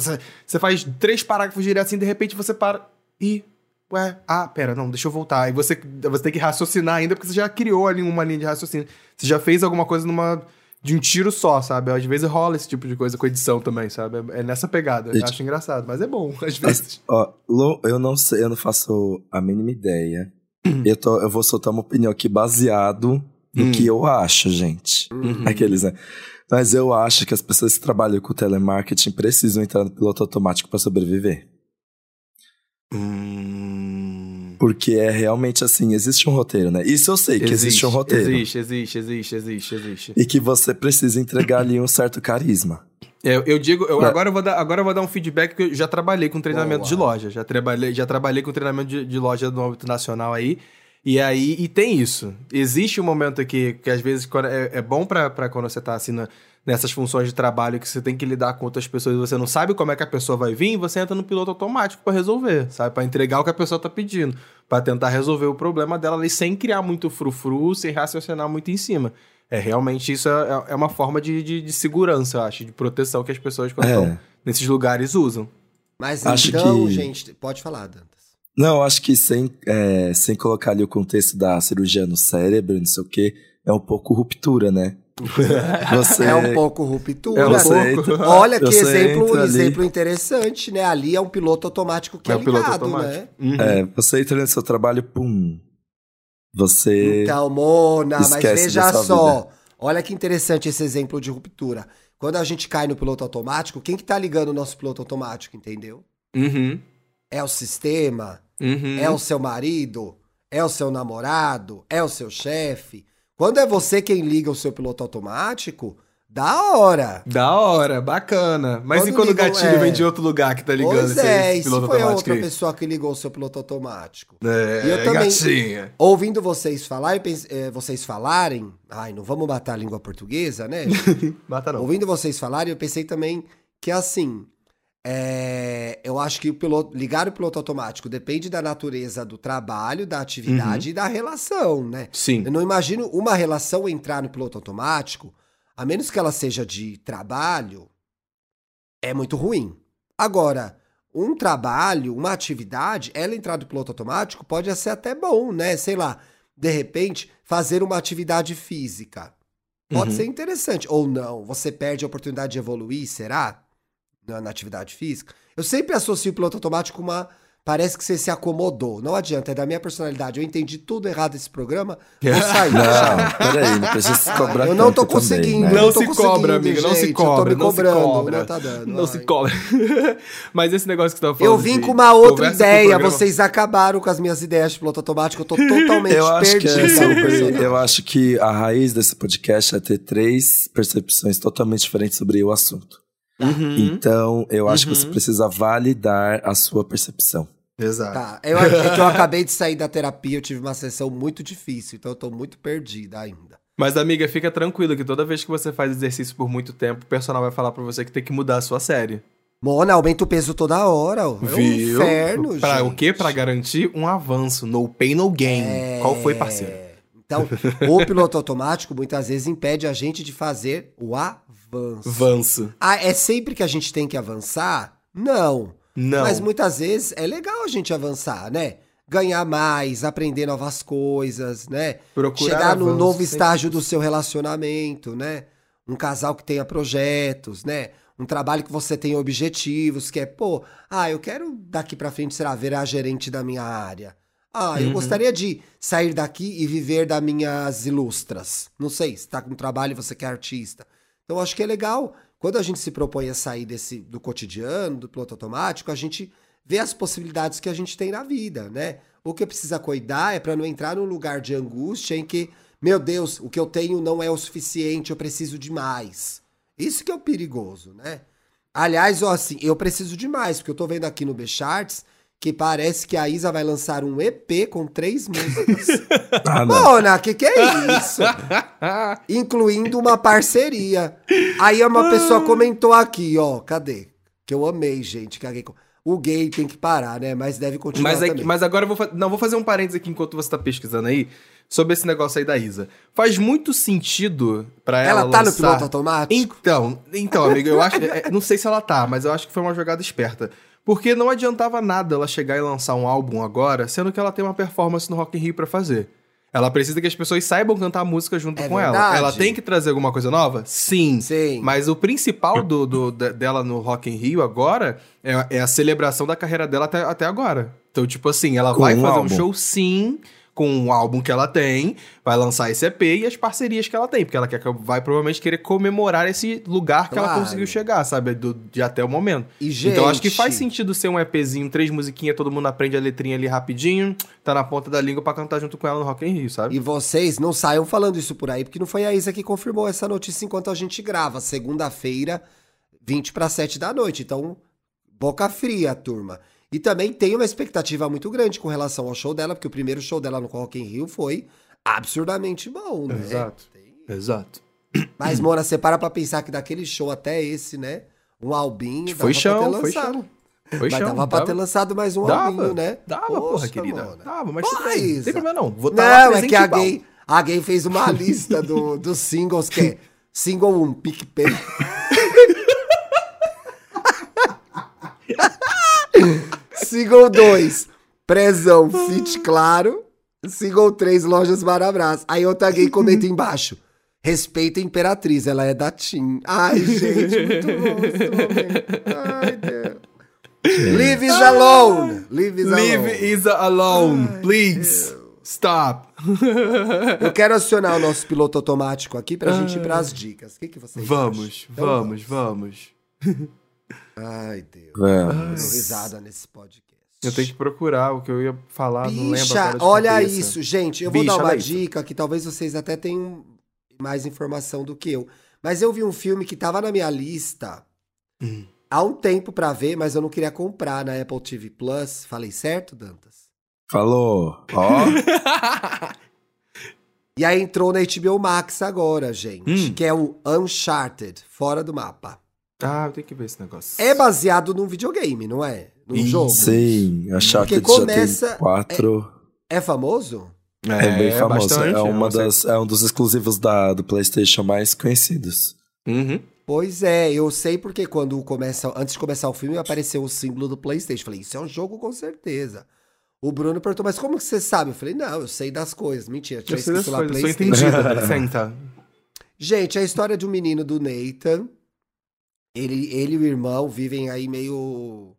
Você- Você faz três parágrafos direto assim, de repente você para e. Ué, ah, pera, não, deixa eu voltar. E você, você tem que raciocinar ainda, porque você já criou ali uma linha de raciocínio. Você já fez alguma coisa numa. De um tiro só, sabe? Às vezes rola esse tipo de coisa com edição também, sabe? É, é nessa pegada. Eu acho engraçado, mas é bom, às vezes. Ó, eu não sei, eu não faço a mínima ideia. eu, tô, eu vou soltar uma opinião aqui baseado no Hum. que eu acho, gente. Uhum. Aqueles, né? Mas eu acho que as pessoas que trabalham com telemarketing precisam entrar no piloto automático para sobreviver. Hum. Porque é realmente assim, existe um roteiro, né? Isso eu sei que existe, um roteiro. Existe, existe, existe, existe, existe. E que você precisa entregar ali um certo carisma. Eu, eu digo, eu- É. agora, eu vou dar, agora eu vou dar um feedback que eu já trabalhei com treinamento Boa. de loja. Já trabalhei, já trabalhei com treinamento de, de loja no âmbito nacional aí. E aí, e tem isso. Existe um momento aqui que às vezes é, é bom pra quando você tá assim na- nessas funções de trabalho que você tem que lidar com outras pessoas e você não sabe como é que a pessoa vai vir, você entra no piloto automático pra resolver, sabe? Pra entregar o que a pessoa tá pedindo, Pra tentar resolver o problema dela ali sem criar muito frufru, sem raciocinar muito em cima. É realmente isso é, é uma forma de, de, de segurança, eu acho, de proteção que as pessoas quando É. estão nesses lugares usam. Mas Acho então, que- gente, pode falar, Dantas. Não, acho que sem, é, sem colocar ali o contexto da cirurgia no cérebro, não sei o quê, é um pouco ruptura, né? Você, É um pouco ruptura. É um Olha que você exemplo, ali- exemplo interessante, né? Ali é um piloto automático que é, é o piloto ligado, automático. né? Uhum. É, você entra no seu trabalho, pum. você. Então, Mona, mas Esquece veja só. vida. Olha que interessante esse exemplo de ruptura. Quando a gente cai no piloto automático, quem que tá ligando o nosso piloto automático, entendeu? Uhum. É o sistema? Uhum. É o seu marido? É o seu namorado? É o seu chefe? Quando é você quem liga o seu piloto automático, da hora. Da hora, bacana. Mas Quando e quando ligam- o gatilho é. vem de outro lugar que tá ligando pois esse, é, e se piloto foi outra aí? pessoa que ligou o seu piloto automático? É, E eu também- gatinha. Ouvindo vocês falar, pense- eh, vocês falarem, ai, não vamos matar a língua portuguesa, né? Mata não. Ouvindo vocês falarem, eu pensei também que assim, é, eu acho que o piloto, ligar o piloto automático depende da natureza do trabalho, da atividade e da relação, né? Sim. Eu não imagino uma relação entrar no piloto automático, a menos que ela seja de trabalho, é muito ruim. Agora, um trabalho, uma atividade, ela entrar no piloto automático pode ser até bom, né? Sei lá, de repente, fazer uma atividade física. Pode Uhum. ser interessante. Ou não. Você perde a oportunidade de evoluir, será? Na, na atividade física. Eu sempre associo o piloto automático com uma. Parece que você se acomodou. Não adianta, é da minha personalidade. Eu entendi tudo errado nesse programa. Vou sair. Não, peraí, não precisa se cobrar Eu não tô tanto também, conseguindo. né? Não eu tô se conseguindo, cobra, amiga, não se gente, eu tô cobra, me não se cobrando, cobra. não tá dando, Não se cobra. Mas esse negócio que você tava falando Eu vim com uma outra ideia. Vocês acabaram com as minhas ideias de piloto automático. Eu tô totalmente Eu acho, que perdido. é sobre- personagem. eu acho que a raiz desse podcast é ter três percepções totalmente diferentes sobre o assunto. Uhum. Então, eu acho que Uhum. você precisa validar a sua percepção. Exato. Tá, eu, é que eu acabei de sair da terapia, eu tive uma sessão muito difícil, então eu tô muito perdida ainda. Mas, amiga, fica tranquilo que toda vez que você faz exercício por muito tempo, o personal vai falar pra você que tem que mudar a sua série. Mona, aumenta o peso toda hora. ó. É um Viu? inferno, Pra gente. o quê? Pra garantir um avanço. No pain, no gain. É. Qual foi, parceiro? Então, o piloto automático muitas vezes impede a gente de fazer o avanço. Avanço. Ah, é sempre que a gente tem que avançar? Não. Não. Mas muitas vezes é legal a gente avançar, né? Ganhar mais, aprender novas coisas, né? Procurar Chegar num novo estágio do seu relacionamento, né? Um casal que tenha projetos, né? Um trabalho que você tenha objetivos, que é, pô, ah, eu quero daqui pra frente, será, virar gerente da minha área. Ah, eu Uhum. gostaria de sair daqui e viver das minhas ilustras. Não sei, se tá com trabalho e você quer artista. Então, acho que é legal. Quando a gente se propõe a sair desse do cotidiano, do piloto automático, a gente vê as possibilidades que a gente tem na vida, né? O que precisa cuidar é para não entrar num lugar de angústia em que, meu Deus, o que eu tenho não é o suficiente, eu preciso de mais. Isso que é o perigoso, né? Aliás, ó, assim, eu preciso de mais, porque eu tô vendo aqui no B-Charts que parece que a Isa vai lançar um EP com três músicas. Ah. Mona, que que é isso? Incluindo uma parceria. Aí uma pessoa comentou aqui, ó, cadê? Que eu amei, gente. Caguei com... O gay tem que parar, né? Mas deve continuar Mas, é também. mas agora eu vou, fa- não, vou fazer um parênteses aqui enquanto você tá pesquisando aí sobre esse negócio aí da Isa. Faz muito sentido pra ela Ela tá no lançar- piloto automático? Então, então, amigo, eu acho, é, não sei se ela tá, mas eu acho que foi uma jogada esperta. Porque não adiantava nada ela chegar e lançar um álbum agora, sendo que ela tem uma performance no Rock in Rio pra fazer. Ela precisa que as pessoas saibam cantar a música junto É com ela. verdade. Ela tem que trazer alguma coisa nova? Sim. Sim. Mas o principal do, do- de- dela no Rock in Rio agora é, é a celebração da carreira dela até, até agora. Então, tipo assim, ela Com vai um fazer um álbum. show sim, com o álbum que ela tem, vai lançar esse EP e as parcerias que ela tem, porque ela quer, vai provavelmente querer comemorar esse lugar que ela Claro. conseguiu chegar, sabe? Do, de até o momento. E, gente... Então acho que faz sentido ser um EPzinho, três musiquinhas, todo mundo aprende a letrinha ali rapidinho, tá na ponta da língua pra cantar junto com ela no Rock in Rio, sabe? E vocês não saiam falando isso por aí, porque não foi a Isa que confirmou essa notícia enquanto a gente grava. Segunda-feira, 20 para 7 da noite. Então, boca fria, turma. E também tem uma expectativa muito grande com relação ao show dela, porque o primeiro show dela no Rock in Rio foi absurdamente bom, né? Exato. Exato. Mas, Mona, você para pra pensar que daquele show até esse, né? Um albinho. Foi chão, pra ter foi chão. Foi Mas chão. dava pra dava- ter lançado mais um Dava, albinho, né? Dava, Poxa, porra, querida. Mona. Dava, mas Porra. Não Isa. tem problema não. Vou estar lá Não, é que a gay, a gay fez uma lista do, dos singles que é single 1, PicPay. Single 2, Prezão, Fit Claro. Single 3, Lojas Marabras. Aí outra gay comenta embaixo. Respeita a Imperatriz, ela é da TIM. Ai, gente, muito bom esse momento. Ai, Deus. Leave is alone. Leave is alone. Leave Isa alone, please. Stop! Eu quero acionar o nosso piloto automático aqui pra gente ir pras dicas. O que, que vocês Vamos, acham? Então vamos, vamos. Ai, Deus. Vamos. Eu risada nesse podcast. Eu tenho que procurar o que eu ia falar, não lembro Bicha, agora de olha cabeça. isso, gente. Eu vou Bicha, dar uma olha isso. dica que talvez vocês até tenham mais informação do que eu. Mas eu vi um filme que tava na minha lista Hum. há um tempo pra ver, mas eu não queria comprar na Apple TV Plus. Falei certo, Dantas? Falou. Ó. E aí entrou na HBO Max agora, gente, Hum. que é o Uncharted, Fora do Mapa. Ah, eu tenho que ver esse negócio. É baseado num videogame, não é? Num Ih, jogo. Sim, a já começa- tem quatro. É famoso? É, bem famoso. bastante, é, uma das, é um dos exclusivos da, do PlayStation mais conhecidos. Uhum. Pois é, eu sei porque quando começa, antes de começar o filme apareceu o símbolo do PlayStation. Falei, isso é um jogo com certeza. O Bruno perguntou, mas como que você sabe? Eu falei, não, eu sei das coisas. Mentira, tinha Eu escrito lá coisas, sou PlayStation. entendido, dá licença. Gente, é a história de um menino do Nathan. Ele, ele e o irmão vivem aí meio.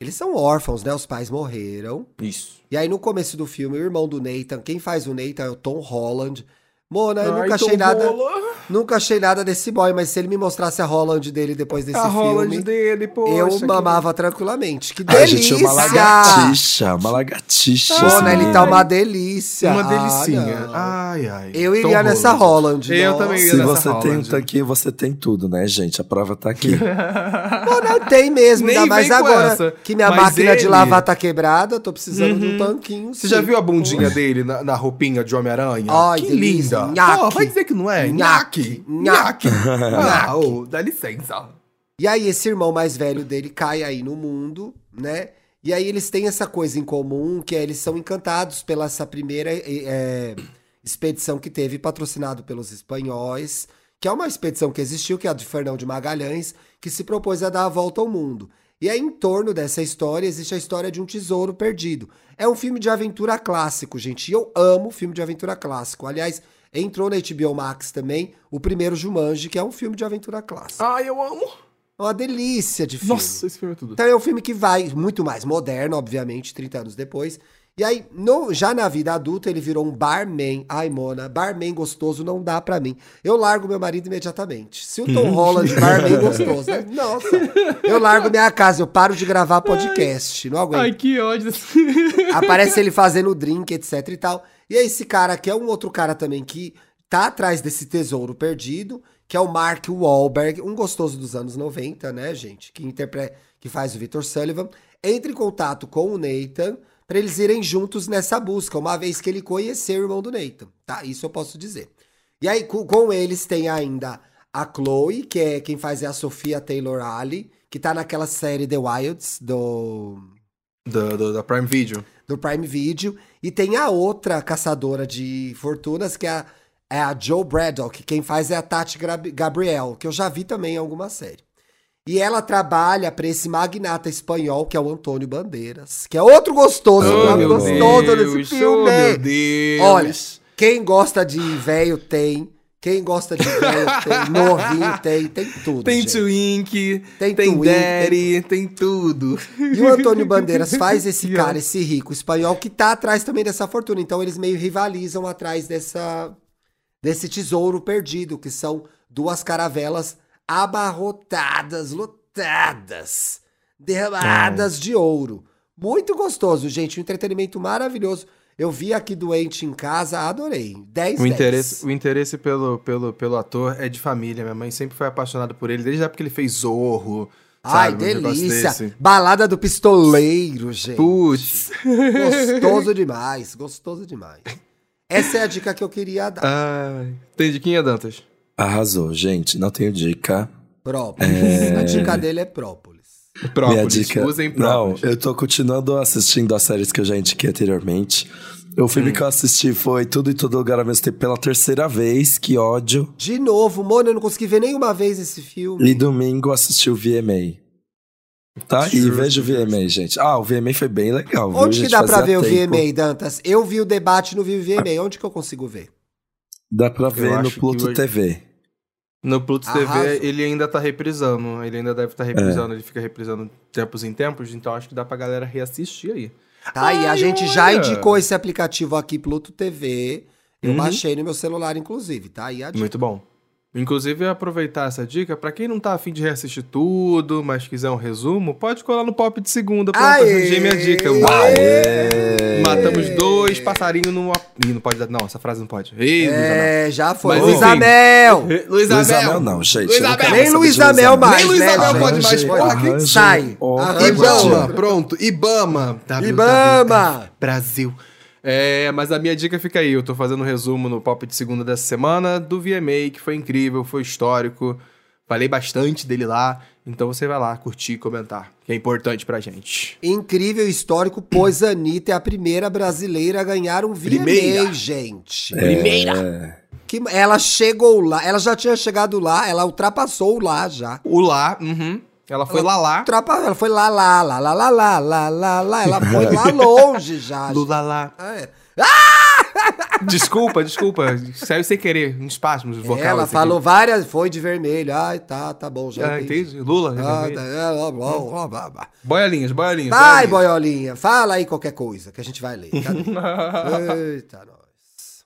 Eles são órfãos, né? Os pais morreram. Isso. E aí, no começo do filme, o irmão do Nathan, quem faz o Nathan é o Tom Holland. Mona, eu Ai, nunca Tom achei nada. Holland. Nunca achei nada desse boy, mas se ele me mostrasse a Holland dele depois desse a Holland filme, dele, poxa. eu que- mamava tranquilamente. Que Ai, gente, delícia! uma lagartixa, uma lagartixa. Mona, ele menino. tá uma delícia. Uma Ah, delicinha. ai, ai. eu Tom iria nessa Holland. Eu nossa. também ia Se nessa você tem um Holland. tanquinho, você tem tudo, né, gente? A prova tá aqui. Mona, tem mesmo, Nem ainda mais agora essa. que minha Mas máquina de ele- lavar tá quebrada, tô precisando de um tanquinho. Você sim. já viu a bundinha dele na, na roupinha de Homem-Aranha? Ai, que delícia. Nhaque. Pô, vai dizer que não é? Nhaque. Nhaque. Ah, ô, dá licença. E aí, esse irmão mais velho dele cai aí no mundo, né? E aí eles têm essa coisa em comum, que é eles são encantados pela essa primeira é, expedição que teve, patrocinado pelos espanhóis, que é uma expedição que existiu, que é a de Fernão de Magalhães, que se propôs a dar a volta ao mundo. E aí, em torno dessa história, existe a história de um tesouro perdido. É um filme de aventura clássico, gente. E eu amo filme de aventura clássico. Aliás, entrou na HBO Max também o primeiro Jumanji, que é um filme de aventura clássico. Ai, eu amo. É uma delícia de filme. Nossa, esse filme é tudo. Então é um filme que vai muito mais moderno, obviamente, 30 anos depois. E aí, no- já na vida adulta, ele virou um barman. Ai, Mona, barman gostoso não dá pra mim. Eu largo meu marido imediatamente. Se o Tom Holland, barman gostoso, né? Nossa, eu largo minha casa, eu paro de gravar podcast. Não aguento. Ai, que ódio. Aparece ele fazendo drink, etc e tal. E esse cara que é um outro cara também que tá atrás desse tesouro perdido, que é o Mark Wahlberg, um gostoso dos anos 90, né, gente? Que interpreta, que faz o Victor Sullivan. Entra em contato com o Nathan pra eles irem juntos nessa busca, uma vez que ele conheceu o irmão do Nathan, tá? Isso eu posso dizer. E aí, com, eles tem ainda a Chloe, que é quem faz é a Sofia Taylor-Ali, que tá naquela série The Wilds, do Do, do- da Prime Video. Do Prime Video. E tem a outra caçadora de fortunas, que é a, é a Joe Braddock. Quem faz é a Tati Gabriel, que eu já vi também em alguma série. E ela trabalha pra esse magnata espanhol, que é o Antônio Bandeiras, que é outro gostoso, Oh, meu gostoso Deus, nesse filme. Oh, meu Deus. Olha, quem gosta de velho tem, quem gosta de velho tem, novinho tem, tem tudo. Tem gente. Twink, Tem tem, Twink, Daddy, tem tudo. E o Antônio Bandeiras faz esse cara, esse rico espanhol, que tá atrás também dessa fortuna. Então eles meio rivalizam atrás dessa desse tesouro perdido, que são duas caravelas abarrotadas, lotadas, derramadas de ouro. Muito gostoso, gente. Um entretenimento maravilhoso. Eu vi aqui doente em casa, adorei. 10 O 10. interesse, o interesse pelo, pelo, pelo ator é de família. Minha mãe sempre foi apaixonada por ele, desde a época que ele fez Zorro. Ai, sabe, um delícia. Balada do pistoleiro, gente. Putz. Gostoso demais, gostoso demais. Essa é a dica que eu queria dar. Ai. Tem diquinha, Dantas? Arrasou, gente. Não tenho dica. Própolis. A dica dele é própolis. Própolis. Minha dica. Usem Não, própolis. eu tô continuando assistindo as séries que eu já indiquei anteriormente. O filme Hum. que eu assisti foi Tudo e Todo Lugar ao mesmo tempo pela terceira vez. Que ódio. De novo, mano, eu não consegui ver nenhuma vez esse filme. E domingo assisti o VMA. Tá? E Justo, veja o. VMA, gente. Ah, o VMA foi bem legal. viu, Onde que gente? dá pra ver o tempo. VMA, Dantas? Eu vi o debate, não vi o VMA. Onde que eu consigo ver? Dá pra ver no acho que Pluto hoje- TV. No Pluto. TV, ele ainda tá reprisando. Ele ainda deve estar É. reprisando. Ele fica reprisando tempos em tempos. Então acho que dá pra galera reassistir aí. Tá aí, a Ai, gente já indicou esse aplicativo aqui, Pluto TV. Eu Uhum. baixei no meu celular, inclusive, tá aí a dica. Muito bom. Inclusive, aproveitar essa dica, pra quem não tá afim de reassistir tudo, mas quiser um resumo, pode colar no pop de segunda. Pronto, Aê! arranjei minha dica. Uau! Aê! Matamos dois passarinhos numa. Ih, não pode dar. Não, essa frase não pode. Ih, É, já foi. Mas, Luiz. Amel! Luiz Luiz Amel. Amel não, gente. Luiz eu Amel. quero Nem Luiz de Amel mais, Nem Luiz né, Amel gente? pode mais, porra, sai. um Arranja. Ibama, pronto, Ibama. Ibama! Brasil. É, mas a minha dica fica aí. Eu tô fazendo um resumo no pop de segunda dessa semana do VMA, que foi incrível, foi histórico. Falei bastante dele lá. Então você vai lá curtir e comentar, que é importante pra gente. Incrível histórico, pois a Anitta é a primeira brasileira a ganhar um VMA, Primeira. gente. Primeira. Que, ela chegou lá, ela já tinha chegado lá, ela ultrapassou lá já. O lá, uhum. Ela foi lá lá. Tropa, ela foi lá lá, lá lá lá lá lá lá lá. Ela foi lá longe já. Lula lá. É. Ah! Desculpa, desculpa. Saiu sem querer, um espasmo vocal. Ela falou aqui. várias, foi de vermelho. Ai, tá, tá bom, já. Ah, entendi. Lula. Ah, tá, é, blá, blá, blá, blá. Boiolinhas, boiolinhas. Vai, boiolinha. boiolinha. Fala aí qualquer coisa que a gente vai ler. Eita, nós.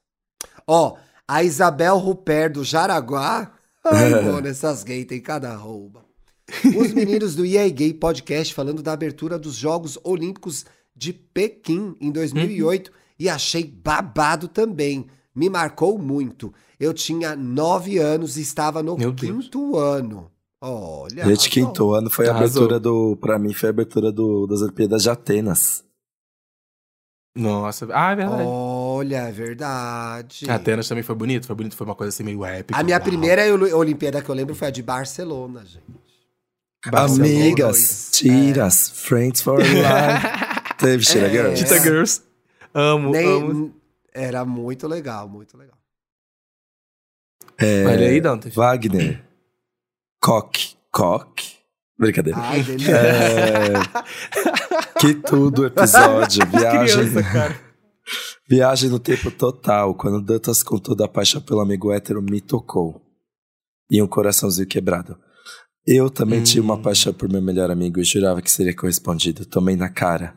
Ó, a Isabel Rupert do Jaraguá. Ai, mano, essas gays tem cada rouba. Os meninos do EA Gay Podcast falando da abertura dos Jogos Olímpicos de Pequim em 2008 e achei babado também. Me marcou muito. Eu tinha nove anos e estava no Meu Deus. quinto ano. Olha. Gente, quinto ano foi a Arrasou. abertura do. Pra mim, foi a abertura do, das Olimpíadas de Atenas. Nossa. Ah, é verdade. Olha, é verdade. Atenas também foi bonito, foi bonito, foi uma coisa assim meio épica. A minha Uau. primeira Oli- Olimpíada que eu lembro foi a de Barcelona, gente. Barcelona. Amigas, dois. tiras, friends for life. Teve Tira É. Girls. Tita Girls. Amo, Nem- amo. Era muito legal, muito legal. É, Olha aí, Dante. Wagner. Coque. Coque. Brincadeira. Ai, delícia. É, que tudo episódio. Viagem, Criança, cara. viagem no tempo total. Quando Dantas com toda a paixão pelo amigo hétero me tocou. E um coraçãozinho quebrado. Eu também tinha uma Hum. paixão por meu melhor amigo e jurava que seria correspondido. Tomei na cara.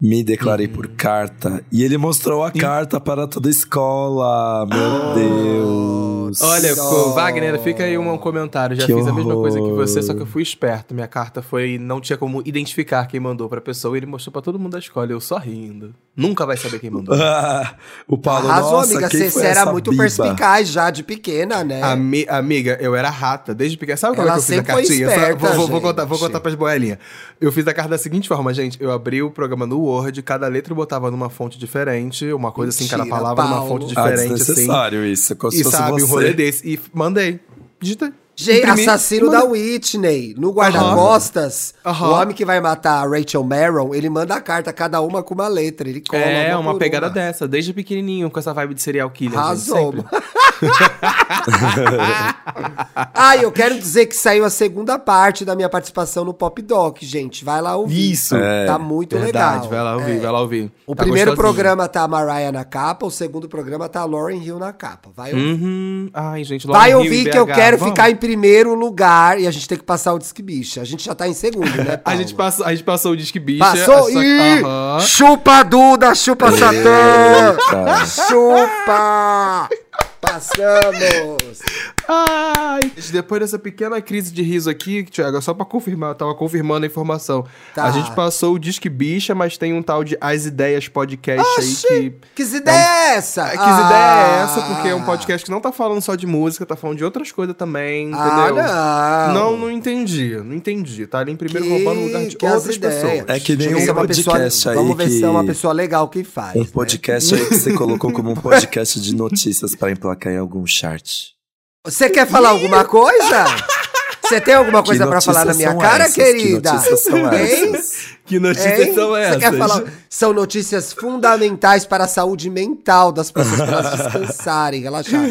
Me declarei Hum. por carta. E ele mostrou a carta para toda a escola. Meu Deus. Olha, Nossa. co- Wagner, fica aí um comentário. Já Que fiz a mesma coisa que horror. você, só que eu fui esperto. Minha carta foi. Não tinha como identificar quem mandou pra pessoa. E ele mostrou pra todo mundo da escola. Eu só rindo. Nunca vai saber quem mandou. Ah, o Paulo, Arrasou, nossa, amiga. quem Você foi era essa muito biba? perspicaz já, de pequena, né? Ami- amiga, eu era rata desde pequena. Sabe como Ela é que eu fiz a cartinha? Só- esperta, vou, vou- vou contar, vou gente. contar pras boelinhas. Eu fiz a carta da seguinte forma, gente. Eu abri o programa no Word, cada letra eu botava numa fonte diferente, uma coisa assim, cada Mentira, palavra numa Paulo. fonte Ah, diferente, assim. desnecessário isso. Como se E fosse sabe, você. um rolê desse. E mandei. Digitei. Gente, Imprimi, assassino da. Whitney, no guarda-costas, o homem que vai matar a Rachel Marron, ele manda a carta, cada uma com uma letra, ele cola É, uma uma pegada uma. dessa, desde pequenininho, com essa vibe de serial killer. Arrasou. ah, eu quero dizer que saiu a segunda parte da minha participação no Pop Doc, gente. Vai lá ouvir. Isso. Tá muito Verdade, legal. vai lá ouvir, É. vai lá ouvir. O Tá primeiro gostosinho. programa tá a Mariah na capa, o segundo programa tá a Lauren Hill na capa. Vai ouvir. Uhum. Ai, gente, Vai Lauren Hill ouvir em que eu quero vamos. ficar em primeiro lugar e a gente tem que passar o Disque Bicha. A gente já tá em segundo, né, A gente, passou, a gente passou o Disque Bicha. Passou? essa- Ih! Aham. Chupa Duda, chupa Satã! Chupa! Passamos! Ai! Depois dessa pequena crise de riso aqui, Thiago, só pra confirmar, eu tava confirmando a informação. Tá. A gente passou o Disque Bicha, mas tem um tal de As Ideias Podcast aí que. Que ideia é essa? Que ideia é essa? Ah. Porque é um podcast que não tá falando só de música, tá falando de outras coisas também, Ah, entendeu? não. Não, não entendi, não entendi. Tá ali em primeiro Que- roubando o lugar de outras ideias. pessoas. É que nem se é um uma pessoa- podcast aí Vamos ver se que- é uma pessoa legal que faz. Um né? podcast aí que você colocou como um podcast de notícias pra emplacar em algum chart. Você quer falar alguma coisa? Você tem alguma coisa Que pra falar na minha cara, essas? Que querida? notícias são essas? Que notícias Hein? são Você essas? quer falar? São notícias fundamentais para a saúde mental das pessoas, para elas descansarem, relaxar.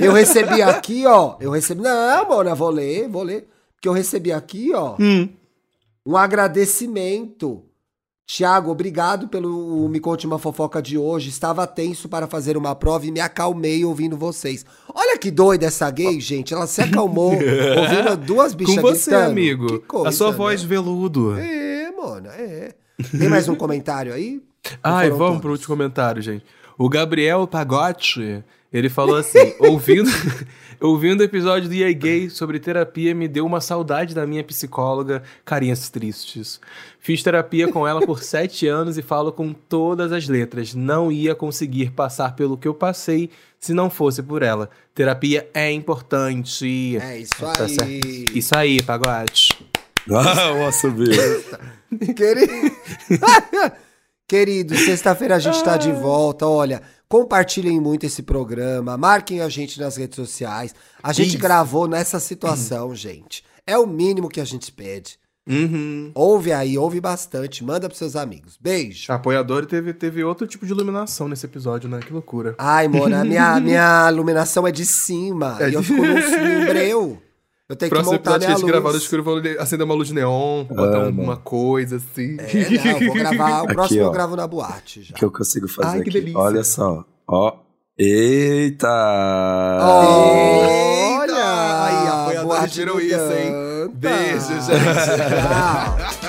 Eu recebi aqui, ó. Eu recebi. Não, Mona, vou ler, vou ler. Porque eu recebi aqui, ó. Hum. Um agradecimento. Tiago, obrigado pelo Me Conte Uma Fofoca de hoje. Estava tenso para fazer uma prova e me acalmei ouvindo vocês. Olha que doida essa gay, gente. Ela se acalmou ouvindo duas bichas Com você, gritando. amigo. Coisa, a sua né? voz veludo. É, mano, é. Tem mais um comentário aí? Ai, vamos todos? pro último comentário, gente. O Gabriel Pagotti, ele falou assim: ouvindo, ouvindo o episódio do EA Gay sobre terapia, me deu uma saudade da minha psicóloga, carinhas tristes. Fiz terapia com ela por sete anos e falo com todas as letras. Não ia conseguir passar pelo que eu passei se não fosse por ela. Terapia é importante. É isso Tá aí. certo. Isso aí, Pagotti. Ah, subir. Querido, Querido sexta-feira a gente tá de volta. Olha, compartilhem muito esse programa, marquem a gente nas redes sociais. A gente Isso. gravou nessa situação, gente. É o mínimo que a gente pede. Uhum. Ouve aí, ouve bastante, manda pros seus amigos. Beijo. Apoiador teve, teve outro tipo de iluminação nesse episódio, né? Que loucura. Ai, Mona, minha, minha iluminação é de cima. É e eu de- fico num breu. Eu tenho que Próximo montar que a minha gente luz. gravar no escuro, eu vou acender uma luz de neon, botar Amo. uma coisa assim. É, não, vou gravar. O Aqui, próximo eu ó. gravo na boate já. que eu consigo fazer Ai, que aqui. delícia. Olha só. Ó. Eita! Olha! Aí, apoiadores boate viram isso, hein? Beijo, gente. Tchau.